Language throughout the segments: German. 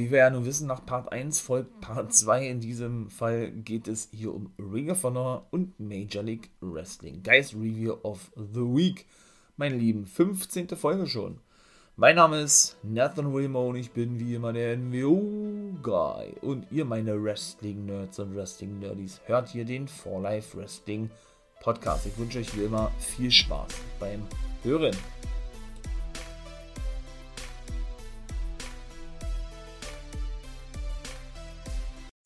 wie wir ja nun wissen, nach Part 1 folgt Part 2. In diesem Fall geht es hier um Ring of Honor und Major League Wrestling. Guys Review of the Week. Meine Lieben, 15. Folge schon. Mein Name ist Nathan Wilmo und ich bin wie immer der NWO-Guy. Und ihr, meine Wrestling-Nerds und Wrestling-Nerdies, hört hier den For Life Wrestling Podcast. Ich wünsche euch wie immer viel Spaß beim Hören.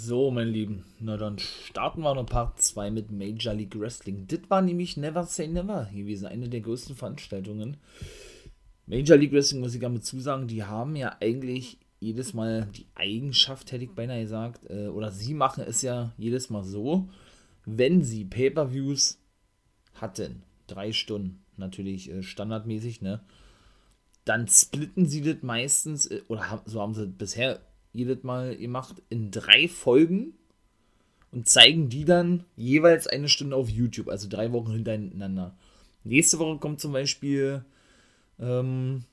So, mein Lieben, na dann starten wir noch Part 2 mit Major League Wrestling. Das war nämlich Never Say Never gewesen, eine der größten Veranstaltungen. Major League Wrestling, muss ich damit zusagen, die haben ja eigentlich jedes Mal die Eigenschaft, hätte ich beinahe gesagt, äh, oder sie machen es ja jedes Mal so, wenn sie Pay-Per-Views hatten, drei Stunden, natürlich äh, standardmäßig, ne, dann splitten sie das meistens, äh, oder so haben sie bisher jedes Mal gemacht, in drei Folgen und zeigen die dann jeweils eine Stunde auf YouTube, also drei Wochen hintereinander. Nächste Woche kommt zum Beispiel ähm,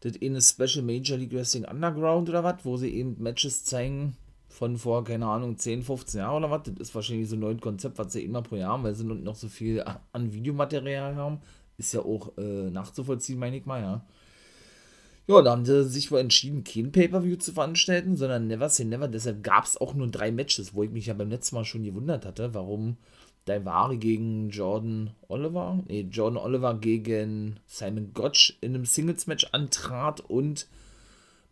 das eine Special Major League Wrestling Underground oder was, wo sie eben Matches zeigen von vor, keine Ahnung, 10, 15 Jahren oder was. Das ist wahrscheinlich so ein neues Konzept, was sie immer pro Jahr haben, weil sie noch so viel an Videomaterial haben. Ist ja auch äh, nachzuvollziehen, meine ich mal, ja. Ja, da haben sie sich wohl entschieden, kein Pay-Per-View zu veranstalten, sondern Never Say Never. Deshalb gab es auch nur drei Matches, wo ich mich ja beim letzten Mal schon gewundert hatte, warum Daivari gegen Jordan Oliver, nee, Jordan Oliver gegen Simon Gotch in einem Singles-Match antrat und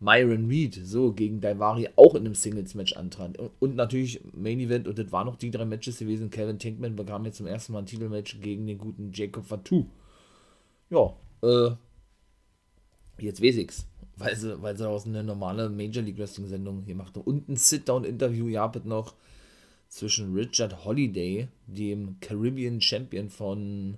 Myron Reed so gegen Daivari auch in einem Singles-Match antrat. Und natürlich Main Event, und das waren noch die drei Matches gewesen. Kevin Tankman bekam jetzt zum ersten Mal ein Titelmatch gegen den guten Jacob Fatou. Ja, äh, Jetzt weiß ich's. Weil sie, weil sie aus einer normalen Major League Wrestling Sendung gemacht haben. Und ein Sit-Down-Interview gab es noch zwischen Richard Holiday, dem Caribbean Champion von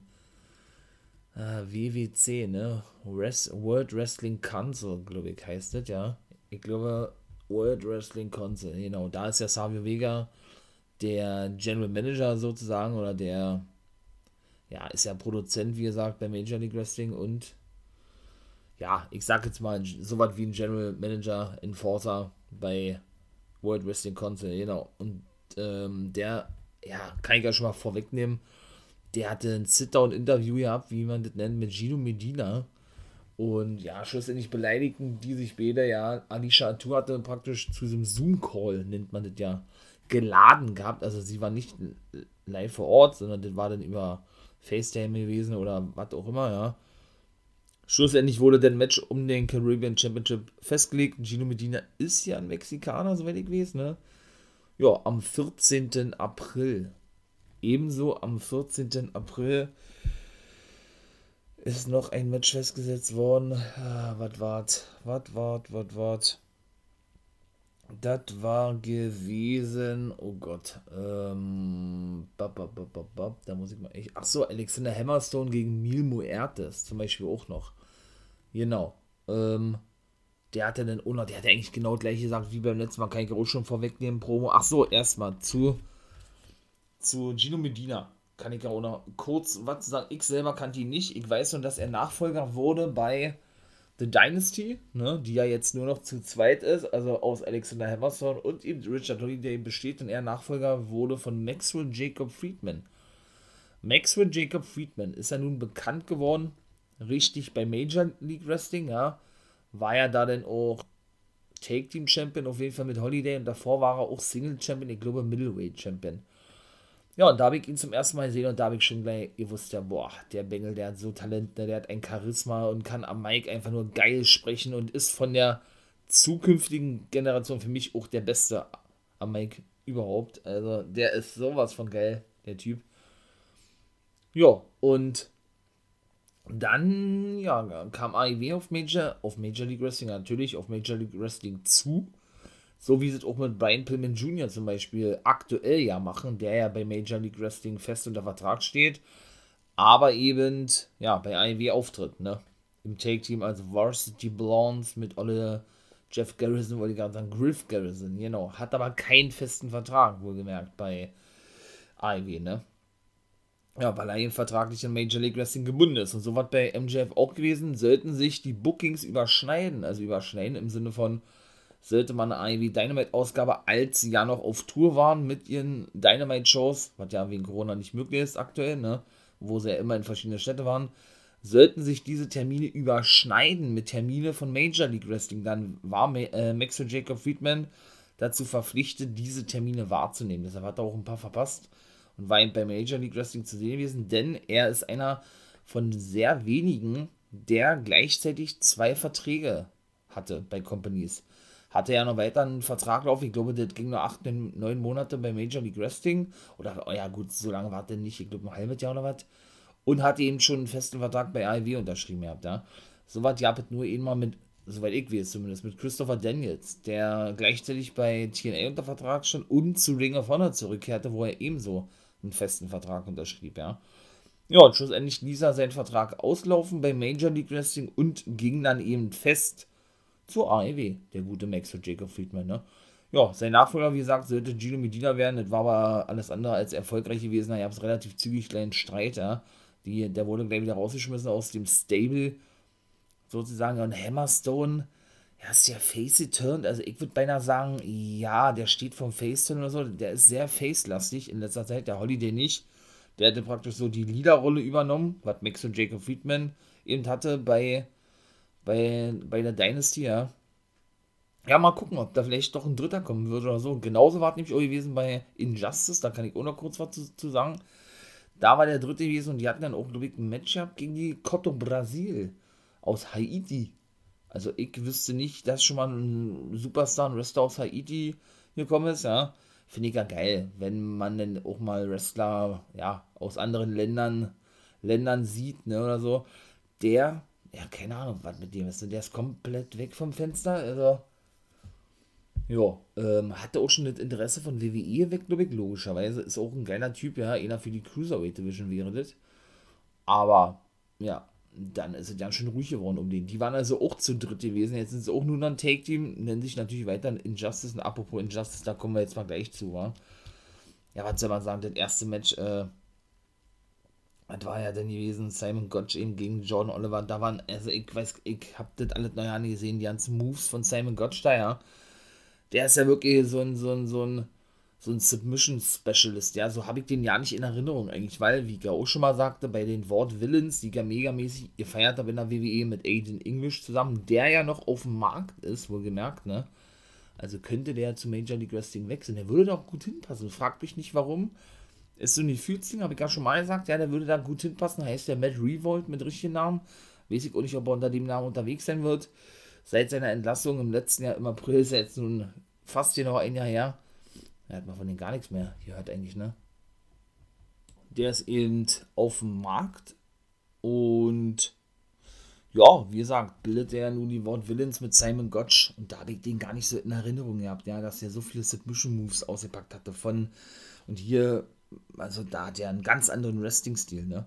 äh, WWC, ne? Res World Wrestling Council, glaube ich, heißt das, ja. Ich glaube, World Wrestling Council, genau. Da ist ja Savio Vega der General Manager sozusagen oder der, ja, ist ja Produzent, wie gesagt, bei Major League Wrestling und ja, ich sag jetzt mal, so was wie ein General Manager, Enforcer bei World Wrestling Council, genau. Und ähm, der, ja, kann ich ja schon mal vorwegnehmen, der hatte ein Sit-Down-Interview gehabt, wie man das nennt, mit Gino Medina. Und ja, schlussendlich beleidigten die sich beide, ja. Alicia Atu hatte praktisch zu diesem Zoom-Call, nennt man das ja, geladen gehabt. Also sie war nicht live vor Ort, sondern das war dann über FaceTime gewesen oder was auch immer, ja. Schlussendlich wurde der Match um den Caribbean Championship festgelegt. Gino Medina ist ja ein Mexikaner, soweit ich weiß, ne? Ja, am 14. April. Ebenso am 14. April ist noch ein Match festgesetzt worden. Ah, was wart, was wart, was wart. Das war gewesen, oh Gott, ähm, bab, bab, bab, da muss ich mal echt, ach so, Alexander Hammerstone gegen Mil Muertes zum Beispiel auch noch. Genau. Ähm, der hatte dann noch, der hat eigentlich genau gleich gesagt wie beim letzten Mal, kann ich auch schon vorwegnehmen, Promo. Ach so, erstmal zu, zu Gino Medina. Kann ich auch noch kurz was sagen. Ich selber kannte ihn nicht. Ich weiß nur, dass er Nachfolger wurde bei The Dynasty, ne, die ja jetzt nur noch zu zweit ist, also aus Alexander Hammerstone und eben Richard Holiday besteht und er Nachfolger wurde von Maxwell Jacob Friedman. Maxwell Jacob Friedman ist ja nun bekannt geworden richtig bei Major League Wrestling, ja, war ja da dann auch Take Team Champion, auf jeden Fall mit Holiday und davor war er auch Single Champion, ich glaube Middleweight Champion. Ja, und da habe ich ihn zum ersten Mal gesehen und da habe ich schon gleich gewusst, ja, boah, der Bengel, der hat so Talent, ne, der hat ein Charisma und kann am Mic einfach nur geil sprechen und ist von der zukünftigen Generation für mich auch der Beste am Mic überhaupt. Also, der ist sowas von geil, der Typ. Ja, und dann ja, kam AEW auf Major, auf Major League Wrestling natürlich, auf Major League Wrestling zu. So wie sie es auch mit Brian Pillman Jr. zum Beispiel aktuell ja machen, der ja bei Major League Wrestling fest unter Vertrag steht, aber eben ja bei AEW auftritt, ne? Im Take-Team als Varsity Blondes mit Olle Jeff Garrison, wollte ich gerade sagen, Griff Garrison, genau. Hat aber keinen festen Vertrag, wohlgemerkt, bei AEW, ne? Ja, weil er eben vertraglich in Major League Wrestling gebunden ist. Und so war bei MJF auch gewesen, sollten sich die Bookings überschneiden. Also überschneiden im Sinne von, sollte man eine AEW Dynamite-Ausgabe, als sie ja noch auf Tour waren mit ihren Dynamite-Shows, was ja wegen Corona nicht möglich ist aktuell, ne? wo sie ja immer in verschiedene Städte waren, sollten sich diese Termine überschneiden mit Termine von Major League Wrestling, dann war äh, Max und Jacob Friedman dazu verpflichtet, diese Termine wahrzunehmen. Deshalb hat er auch ein paar verpasst und war eben bei Major League Wrestling zu sehen gewesen, denn er ist einer von sehr wenigen, der gleichzeitig zwei Verträge hatte bei Companies. Hatte ja noch weiter einen Vertrag laufen, ich glaube, das ging nur acht, neun Monate bei Major League Wrestling. Oder, oh ja, gut, so lange war das nicht, ich glaube, ein halbes Jahr oder was. Und hatte eben schon einen festen Vertrag bei AEW unterschrieben gehabt, ja. So was gab es nur einmal mit, soweit ich weiß zumindest, mit Christopher Daniels, der gleichzeitig bei TNA unter Vertrag stand und zu Ring of Honor zurückkehrte, wo er ebenso einen festen Vertrag unterschrieb, ja. Ja, und schlussendlich ließ er seinen Vertrag auslaufen bei Major League Wrestling und ging dann eben fest zur AEW, der gute Max und Jacob Friedman, ne? Ja, sein Nachfolger, wie gesagt, sollte Gino Medina werden, das war aber alles andere als erfolgreich gewesen, da gab es relativ zügig kleinen Streit, ja. Die, der wurde gleich wieder rausgeschmissen aus dem Stable, sozusagen, und Hammerstone, ja, ist ja face-turned, also ich würde beinahe sagen, ja, der steht vom Face-Turn oder so, der ist sehr face-lastig in letzter Zeit, der Holiday nicht. Der hätte praktisch so die Leaderrolle übernommen, was Max und Jacob Friedman eben hatte bei, bei, bei der Dynasty, ja. Ja, mal gucken, ob da vielleicht doch ein Dritter kommen würde oder so. Genauso war es nämlich auch gewesen bei Injustice, da kann ich auch noch kurz was zu, zu sagen. Da war der Dritte gewesen und die hatten dann auch, glaube ich, ein Matchup gegen die Coto Brasil aus Haiti. Also ich wüsste nicht, dass schon mal ein Superstar, ein Wrestler aus Haiti gekommen ist, ja. Finde ich ja geil, wenn man dann auch mal Wrestler, ja, aus anderen Ländern, Ländern sieht, ne, oder so. Der, ja, keine Ahnung, was mit dem ist. Der ist komplett weg vom Fenster, also. Ja, ähm, hatte auch schon das Interesse von WWE weg, glaube ich, logischerweise. Ist auch ein geiler Typ, ja, einer für die Cruiserweight Division wäre das. Aber, ja, dann ist es ganz schön ruhig geworden um den. Die waren also auch zu dritt gewesen. Jetzt sind sie auch nur noch ein Take-Team, nennen sich natürlich weiter Injustice. Und apropos Injustice, da kommen wir jetzt mal gleich zu, wa? Ja, was soll man sagen? Das erste Match, äh, das war ja dann gewesen, Simon Gotch eben gegen Jordan Oliver. Da waren, also ich weiß, ich hab das alles neu gesehen, die ganzen Moves von Simon Gotch da, ja. Der ist ja wirklich so ein, so ein, so ein so ein Submission Specialist, ja, so habe ich den ja nicht in Erinnerung eigentlich, weil, wie auch schon mal sagte, bei den Wort Villains, die ja megamäßig gefeiert habe in der WWE mit Aiden English zusammen, der ja noch auf dem Markt ist, wohlgemerkt, ne, also könnte der zu Major League Wrestling wechseln, der würde da auch gut hinpassen, fragt mich nicht warum, ist so ein Gefühlsding, habe ich ja schon mal gesagt, ja, der würde da gut hinpassen, heißt der Matt Revolt mit richtigen Namen, weiß ich auch nicht, ob er unter dem Namen unterwegs sein wird, seit seiner Entlassung im letzten Jahr im April ist er jetzt nun fast genau ein Jahr her, er hat man von denen gar nichts mehr gehört eigentlich, ne? Der ist eben auf dem Markt und ja, wie gesagt, bildet er nun die Wort Villains mit Simon Gotch und da habe ich den gar nicht so in Erinnerung gehabt, ja, dass er so viele Submission Moves ausgepackt hatte von und hier, also da hat er einen ganz anderen Wrestling-Stil, ne?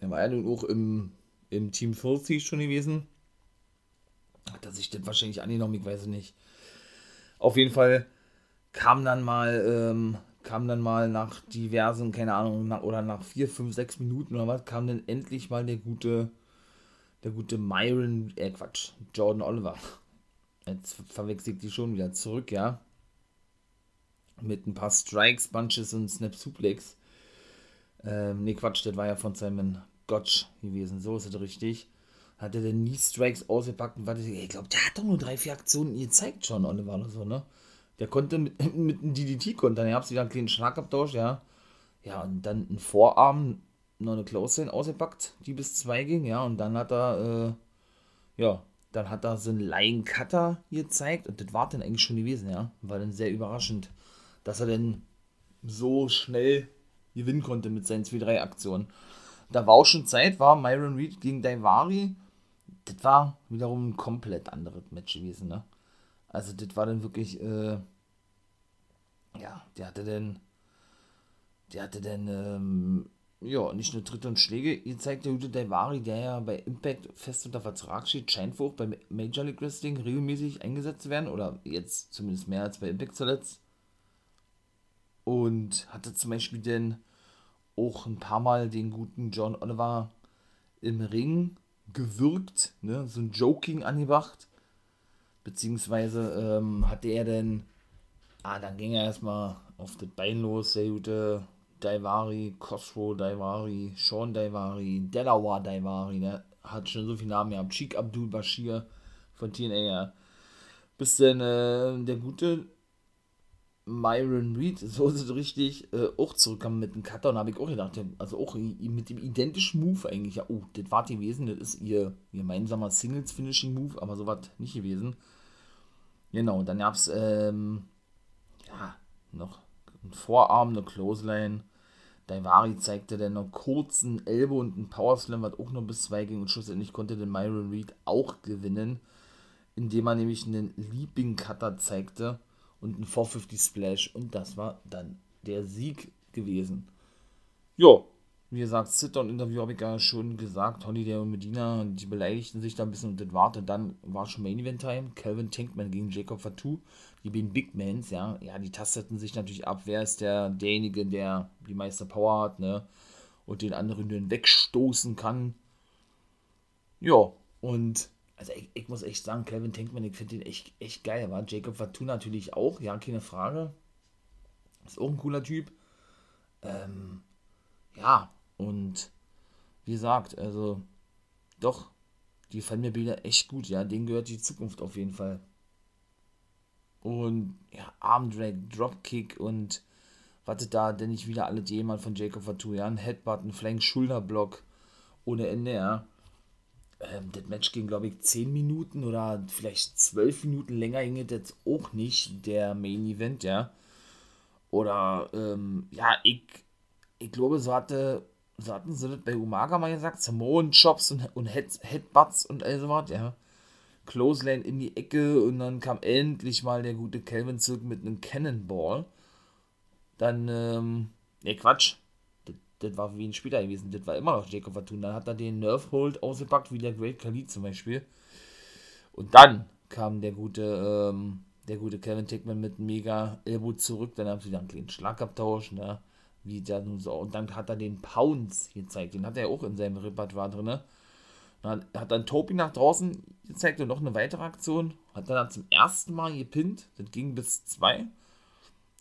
Er war ja nun auch im, im Team Filthy schon gewesen. Hat er sich das wahrscheinlich angenommen, ich weiß nicht. Auf jeden Fall kam dann mal, ähm, kam dann mal nach diversen, keine Ahnung, nach, oder nach vier, fünf, sechs Minuten oder was, kam dann endlich mal der gute, der gute Myron, äh Quatsch, Jordan Oliver. Jetzt verwechselt ich die schon wieder zurück, ja. Mit ein paar Strikes, Bunches und Snap Suplex. Ähm, ne, Quatsch, das war ja von Simon Gotch gewesen, so ist es richtig. Hat er denn nie Strikes ausgepackt und warte, ich glaube, der hat doch nur drei, vier Aktionen gezeigt schon, Oliver oder so, ne? Der konnte mit, mit einem DDT kontern. Ihr habt wieder einen kleinen Schlagabtausch, ja. Ja, und dann ein Vorarm, noch eine Close ausgepackt, die bis zwei ging, ja. Und dann hat er, äh, ja, dann hat er so einen Line Cutter gezeigt. Und das war dann eigentlich schon gewesen, ja. War dann sehr überraschend, dass er denn so schnell gewinnen konnte mit seinen zwei, drei Aktionen. Da war auch schon Zeit, war Myron Reed gegen Daivari. Das war wiederum ein komplett anderes Match gewesen, ne? Also das war dann wirklich, äh, ja, der hatte dann, der hatte dann, ähm, ja, nicht nur Tritte und Schläge gezeigt, der gute Daivari, der ja bei Impact fest unter Vertrag steht, scheint wohl auch bei Major League Wrestling regelmäßig eingesetzt zu werden, oder jetzt zumindest mehr als bei Impact zuletzt. Und hatte zum Beispiel dann auch ein paar Mal den guten John Oliver im Ring gewirkt, ne, so ein Joking angebracht Beziehungsweise ähm, hatte er denn, ah, dann ging er erstmal auf das Bein los, der gute Daivari, Khosrow Daivari, Sean Daivari, Delaware Daivari, der hat schon so viele Namen gehabt, Cheek Abdul Bashir von TNA, ja. Bis dann äh, der gute Myron Reed, so ist es richtig, äh, auch zurückkam mit einem Cutter und habe ich auch gedacht, also auch mit dem identischen Move eigentlich, ja, oh, das war gewesen, das ist ihr gemeinsamer Singles-Finishing-Move, aber so war nicht gewesen. Genau, dann gab es, ähm, ja, noch ein Vorarm, eine Clothesline. Daivari zeigte dann noch kurzen Elbow und einen Powerslam, was auch noch bis zwei ging und schlussendlich konnte den Myron Reed auch gewinnen, indem er nämlich einen Leaping Cutter zeigte und einen 450 Splash und das war dann der Sieg gewesen. Ja, wie gesagt, Sit-Down-Interview habe ich ja schon gesagt, Holiday und Medina, die beleidigten sich da ein bisschen und das warte. Dann war schon Main Event Time, Calvin Tankman gegen Jacob Fatou, die beiden Big Mans, ja, ja, die tasteten sich natürlich ab, wer ist der, derjenige, der die meiste Power hat, ne, und den anderen den wegstoßen kann. Ja, und also ich, ich, muss echt sagen, Kevin Tankman, ich finde den echt, echt geil, war Jacob Fatou natürlich auch, ja, keine Frage. Ist auch ein cooler Typ. Ähm, ja, und wie gesagt, also doch, die fallen mir Bilder echt gut, ja, denen gehört die Zukunft auf jeden Fall. Und ja, Armdrag, Dropkick und wartet da denn nicht wieder alle jemand von Jacob Fatou, ja, ein Headbutt, ein Flank, Schulterblock ohne Ende, ja ähm, das Match ging, glaube ich, 10 Minuten oder vielleicht 12 Minuten länger ging das auch nicht, der Main Event, ja. Oder, ähm, ja, ich, ich glaube, so hatte, so hatten sie das bei Umaga mal gesagt, Samoan Chops und, und Head, Headbutts und all so was, ja. Clothesline in die Ecke und dann kam endlich mal der gute Calvin Zirk mit einem Cannonball. Dann, ähm, ne Quatsch, das war wie ein später gewesen, das war immer noch Jacob Fatun. Dann hat er den Nerf Hold ausgepackt, wie der Great Khalid zum Beispiel. Und dann kam der gute, ähm, der gute Kevin Tickman mit mega Elbow zurück. Dann haben sie dann einen kleinen Schlagabtausch, ne? Wie der so. Und dann hat er den Pounds gezeigt. Den hat er auch in seinem Repertoire drin. Dann hat dann Topi nach draußen gezeigt und noch eine weitere Aktion. Hat dann zum ersten Mal gepinnt. Das ging bis zwei.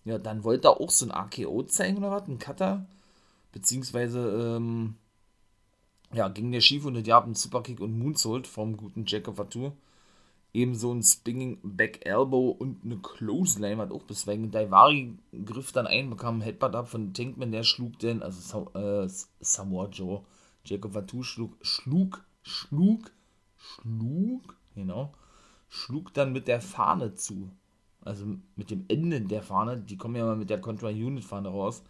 Ja, dann wollte er auch so ein AKO zeigen oder was? Ein Cutter beziehungsweise ähm, ja, ging der schief und der gab einen Superkick und Moonsault vom guten Jacob Fatou. Ebenso ein Spinning Back Elbow und eine Clothesline hat auch bisweilen. Daivari griff dann ein, bekam einen Headbutt ab von Tankman, der schlug denn, also äh, Samoa Joe, Jacob Fatou schlug, schlug, schlug, schlug, genau, schlug dann mit der Fahne zu. Also mit dem Ende der Fahne, die kommen ja mal mit der Contra-Unit-Fahne raus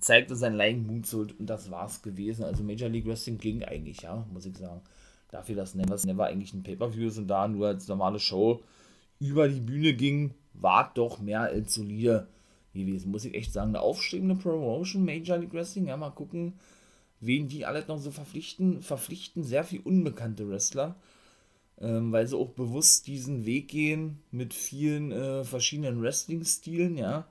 zeigte sein Lying Moonsault und das war's gewesen. Also Major League Wrestling ging eigentlich, ja, muss ich sagen. Dafür, dass Never Never eigentlich ein Pay-Per-View ist und da nur als normale Show über die Bühne ging, war doch mehr als solide gewesen. Muss ich echt sagen, eine aufstrebende Promotion, Major League Wrestling. Ja, mal gucken, wen die alle noch so verpflichten. Verpflichten sehr viel unbekannte Wrestler, ähm, weil sie auch bewusst diesen Weg gehen mit vielen äh, verschiedenen Wrestling-Stilen, ja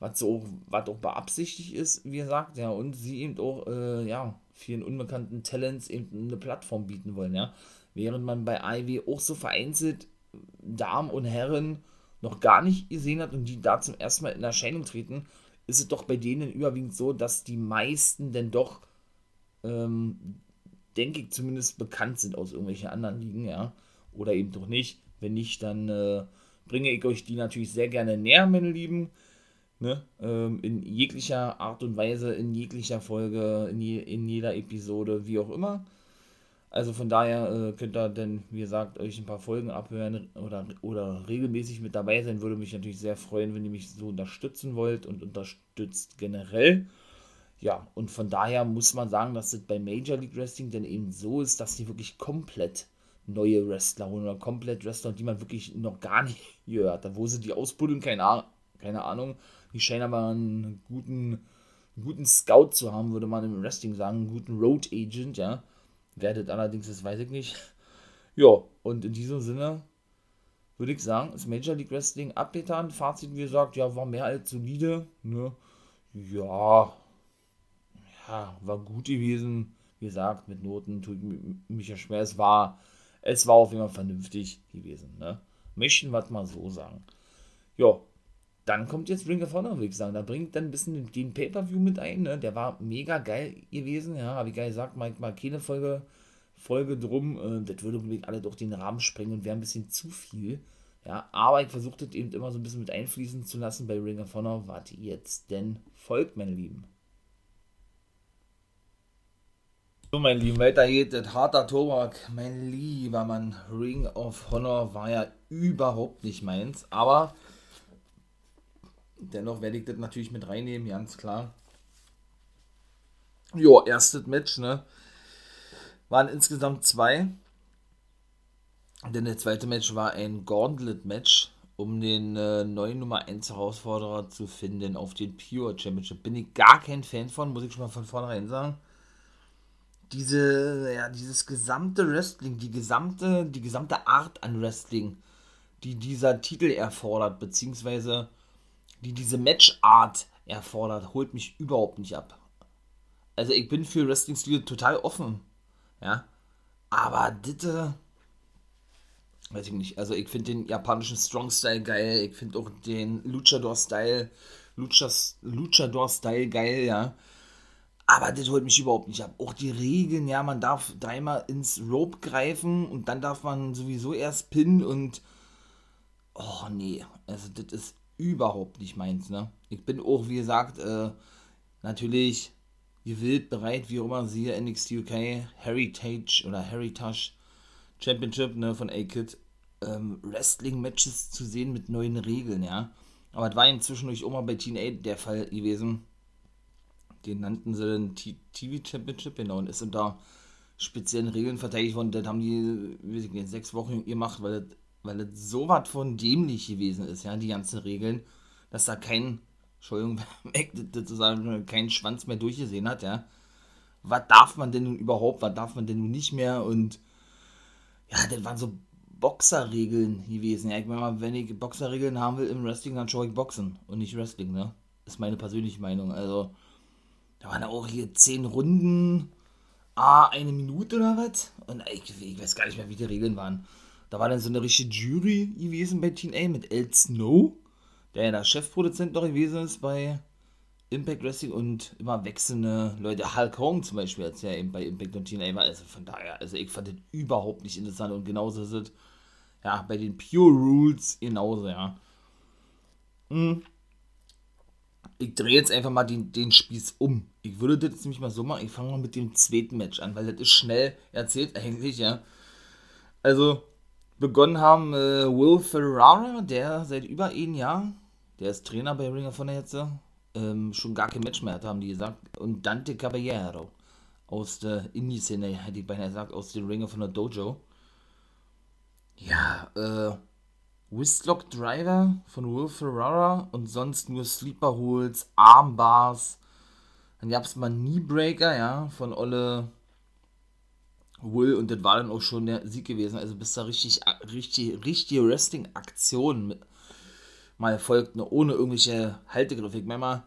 was so, was auch beabsichtigt ist, wie gesagt, ja, und sie eben auch, äh, ja, vielen unbekannten Talents eben eine Plattform bieten wollen, ja. Während man bei Ivy auch so vereinzelt Damen und Herren noch gar nicht gesehen hat und die da zum ersten Mal in Erscheinung treten, ist es doch bei denen überwiegend so, dass die meisten denn doch, ähm, denke ich zumindest, bekannt sind aus irgendwelchen anderen Ligen, ja. Oder eben doch nicht. Wenn nicht, dann äh, bringe ich euch die natürlich sehr gerne näher, meine Lieben ne, ähm, in jeglicher Art und Weise, in jeglicher Folge, in, je, in jeder Episode, wie auch immer. Also von daher äh, könnt ihr dann, wie gesagt, euch ein paar Folgen abhören oder, oder regelmäßig mit dabei sein. Würde mich natürlich sehr freuen, wenn ihr mich so unterstützen wollt und unterstützt generell. Ja, und von daher muss man sagen, dass es bei Major League Wrestling dann eben so ist, dass die wirklich komplett neue Wrestler holen oder komplett Wrestler, die man wirklich noch gar nicht gehört hat. Wo sie die ausbuddeln, keine, keine Ahnung. Scheinen aber einen guten, guten Scout zu haben, würde man im Wrestling sagen, einen guten Road Agent, ja. Werdet allerdings, das weiß ich nicht. Ja, und in diesem Sinne würde ich sagen, ist Major League Wrestling abgetan. Fazit, wie gesagt, ja, war mehr als solide. Ne? Ja, ja, war gut gewesen. Wie gesagt, mit Noten tut mich ja schwer. Es war, es war auf jeden Fall vernünftig gewesen. Ne? Möchten wir mal so sagen. Ja, dann kommt jetzt Ring of Honor, würde ich sagen. Da bringt dann ein bisschen den Pay-Per-View mit ein, ne? Der war mega geil gewesen, ja, ich geil gesagt, Mike mal keine Folge, Folge drum. Äh, das würde alle durch den Rahmen sprengen und wäre ein bisschen zu viel. Ja, aber ich versuche das eben immer so ein bisschen mit einfließen zu lassen bei Ring of Honor. Warte jetzt denn folgt, meine Lieben. So, mein Lieben, weiter geht es. Harter Tobak, mein lieber Mann. Ring of Honor war ja überhaupt nicht meins, aber dennoch werde ich das natürlich mit reinnehmen, ganz klar. Jo, erstes Match, ne? Waren insgesamt zwei. Denn der zweite Match war ein Gauntlet-Match, um den äh, neuen Nummer 1 Herausforderer zu finden auf den Pure Championship. Bin ich gar kein Fan von, muss ich schon mal von vornherein sagen. Diese, ja, dieses gesamte Wrestling, die gesamte, die gesamte Art an Wrestling, die dieser Titel erfordert, beziehungsweise die diese Matchart erfordert, holt mich überhaupt nicht ab. Also ich bin für Wrestling-Stil total offen, ja. Aber bitte, weiß ich nicht, also ich finde den japanischen Strong-Style geil, ich finde auch den Luchador-Style, Luchador-Style geil, ja. Aber das holt mich überhaupt nicht ab. Auch die Regeln, ja, man darf dreimal ins Rope greifen und dann darf man sowieso erst pinnen und. Oh nee, also das ist überhaupt nicht meins, ne? Ich bin auch, wie gesagt, äh, natürlich gewillt, bereit, wie auch immer, siehe NXT UK Heritage oder Heritage Championship, ne, von A-Kid, ähm, Wrestling-Matches zu sehen mit neuen Regeln, ja. Aber das war ihm zwischendurch auch mal bei TNA der Fall gewesen. Den nannten sie den TV Championship, genau, und ist unter speziellen Regeln verteidigt worden. Das haben die, weiß ich nicht, sechs Wochen gemacht, weil das weil es so was von dämlich gewesen ist, ja, die ganzen Regeln, dass da kein, Entschuldigung, sozusagen kein Schwanz mehr durchgesehen hat, ja. Was darf man denn nun überhaupt, was darf man denn nun nicht mehr und ja, das waren so Boxerregeln gewesen. Ja, ich meine wenn ich Boxerregeln haben will im Wrestling, dann schaue ich Boxen und nicht Wrestling, ne? Ist meine persönliche Meinung. Also, da waren auch hier zehn Runden, ah, eine Minute oder was? Und ich, ich weiß gar nicht mehr, wie die Regeln waren. Da war dann so eine richtige Jury gewesen bei TNA mit El Snow, der ja der Chefproduzent noch gewesen ist bei Impact Wrestling und immer wechselnde Leute. Hulk Hogan zum Beispiel, als er eben bei Impact und TNA war. Also von daher, also ich fand das überhaupt nicht interessant und genauso ist es ja bei den Pure Rules genauso, ja. Hm. Ich drehe jetzt einfach mal den, den Spieß um. Ich würde das nämlich mal so machen. Ich fange mal mit dem zweiten Match an, weil das ist schnell erzählt eigentlich, ja. Also, begonnen haben äh, Will Ferrara, der seit über einem Jahr, der ist Trainer bei Ring of Honor jetzt, ähm, schon gar kein Match mehr hat, haben die gesagt. Und Dante Caballero aus der Indie-Szene, hätte ich beinahe gesagt, aus dem Ring of Honor Dojo. Ja, äh, Whistlock Driver von Will Ferrara und sonst nur Sleeper Holes, Armbars. Dann gab es mal Kneebreaker, ja, von Olle Will und das war dann auch schon der Sieg gewesen. Also bis da richtig, richtig, richtige Wrestling-Aktion mal folgt, ne, ohne irgendwelche Haltegriffe. Ich meine mal,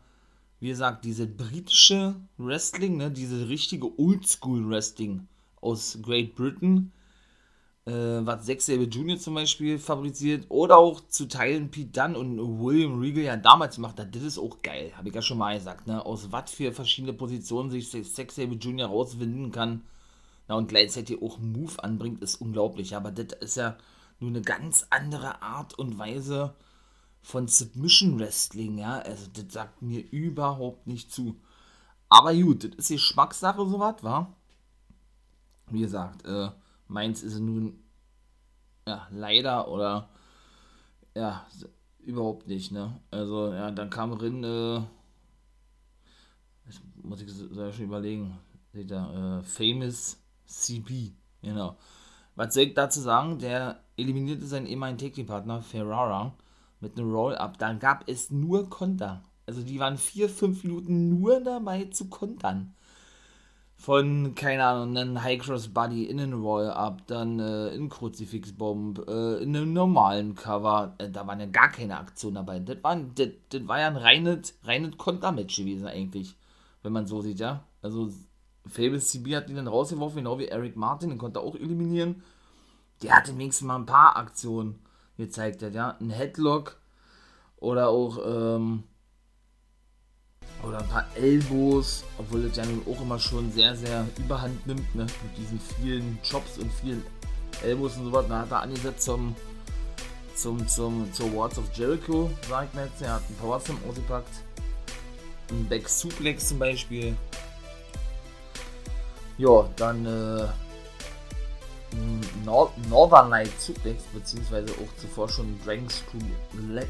wie gesagt, diese britische Wrestling, ne, diese richtige Oldschool-Wrestling aus Great Britain, äh, was Zack Sabre Jr. zum Beispiel fabriziert, oder auch zu Teilen Pete Dunn und William Regal ja damals gemacht hat, das ist auch geil, habe ich ja schon mal gesagt, ne, aus was für verschiedene Positionen sich Zack Sabre Jr. rauswinden kann na, und gleichzeitig auch Move anbringt, ist unglaublich. Aber das ist ja nur eine ganz andere Art und Weise von Submission Wrestling, ja. Also, das sagt mir überhaupt nicht zu. Aber gut, das ist Geschmackssache, sowas, wa? Wie gesagt, äh, meins ist nun, ja, leider oder, ja, überhaupt nicht, ne? Also, ja, dann kam Rin, äh, muss ich so schon überlegen, seht ihr, äh, Famous CB, genau. Was soll ich dazu sagen? Der eliminierte seinen ehemaligen Take-Partner Ferrara mit einem Roll-Up. Dann gab es nur Konter. Also die waren vier, fünf Minuten nur dabei zu kontern. Von, keine Ahnung, einem High Cross Buddy in einen Roll-Up, dann äh, in Kruzifix Bomb, äh, in einem normalen Cover. Äh, da war ja gar keine Aktion dabei. Das war, das, das war ja ein reines, reines Kontermatch gewesen eigentlich. Wenn man so sieht, ja. Also Fables CB hat ihn dann rausgeworfen, genau wie Eric Martin, den konnte er auch eliminieren. Der hatte wenigstens mal ein paar Aktionen. gezeigt hat, ja. Ein Headlock oder auch, ähm, oder ein paar Elbows, obwohl das ja nun auch immer schon sehr, sehr überhand nimmt, ne? Mit diesen vielen Chops und vielen Elbows und so was. Da hat er angesetzt zum, zum, zum, zur Wards of Jericho, sag ich mal jetzt. Er hat einen Power Slam ausgepackt. Ein Back Suplex zum Beispiel. Ja, dann äh, Nor Northern Light Suplex, beziehungsweise auch zuvor schon Dragon Screw, Le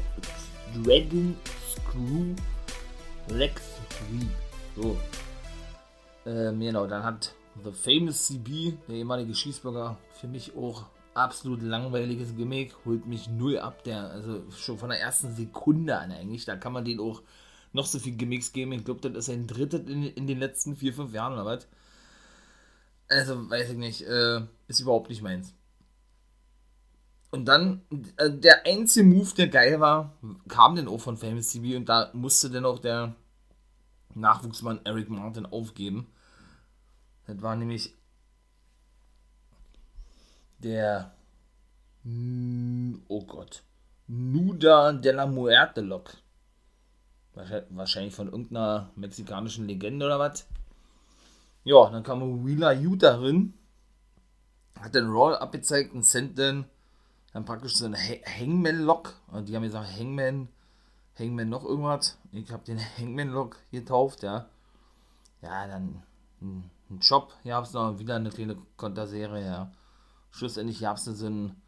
Dragon Screw Lex Sweep. So. Ähm, genau, dann hat The Famous CB, der ehemalige Schießbürger, für mich auch absolut langweiliges Gimmick, holt mich null ab, der, also schon von der ersten Sekunde an eigentlich, da kann man den auch noch so viel Gimmicks geben, ich glaube, das ist ein drittes in, in den letzten vier, fünf Jahren oder was. Also, weiß ich nicht, äh, ist überhaupt nicht meins. Und dann, äh, der einzige Move, der geil war, kam dann auch von Famous TV und da musste dann auch der Nachwuchsmann Eric Martin aufgeben. Das war nämlich der, oh Gott, Nuda de la Muerte Lock. Wahrscheinlich von irgendeiner mexikanischen Legende oder was. Ja, dann kam Wheeler Utah drin, hat den Roll abgezeigt und sendet dann, dann praktisch so einen Hangman-Lock. Die haben gesagt, Hangman, Hangman noch irgendwas. Ich habe den Hangman-Lock getauft, ja. Ja, dann ein, Job, hier hab's noch wieder eine kleine Konterserie, ja. Schlussendlich gab es so einen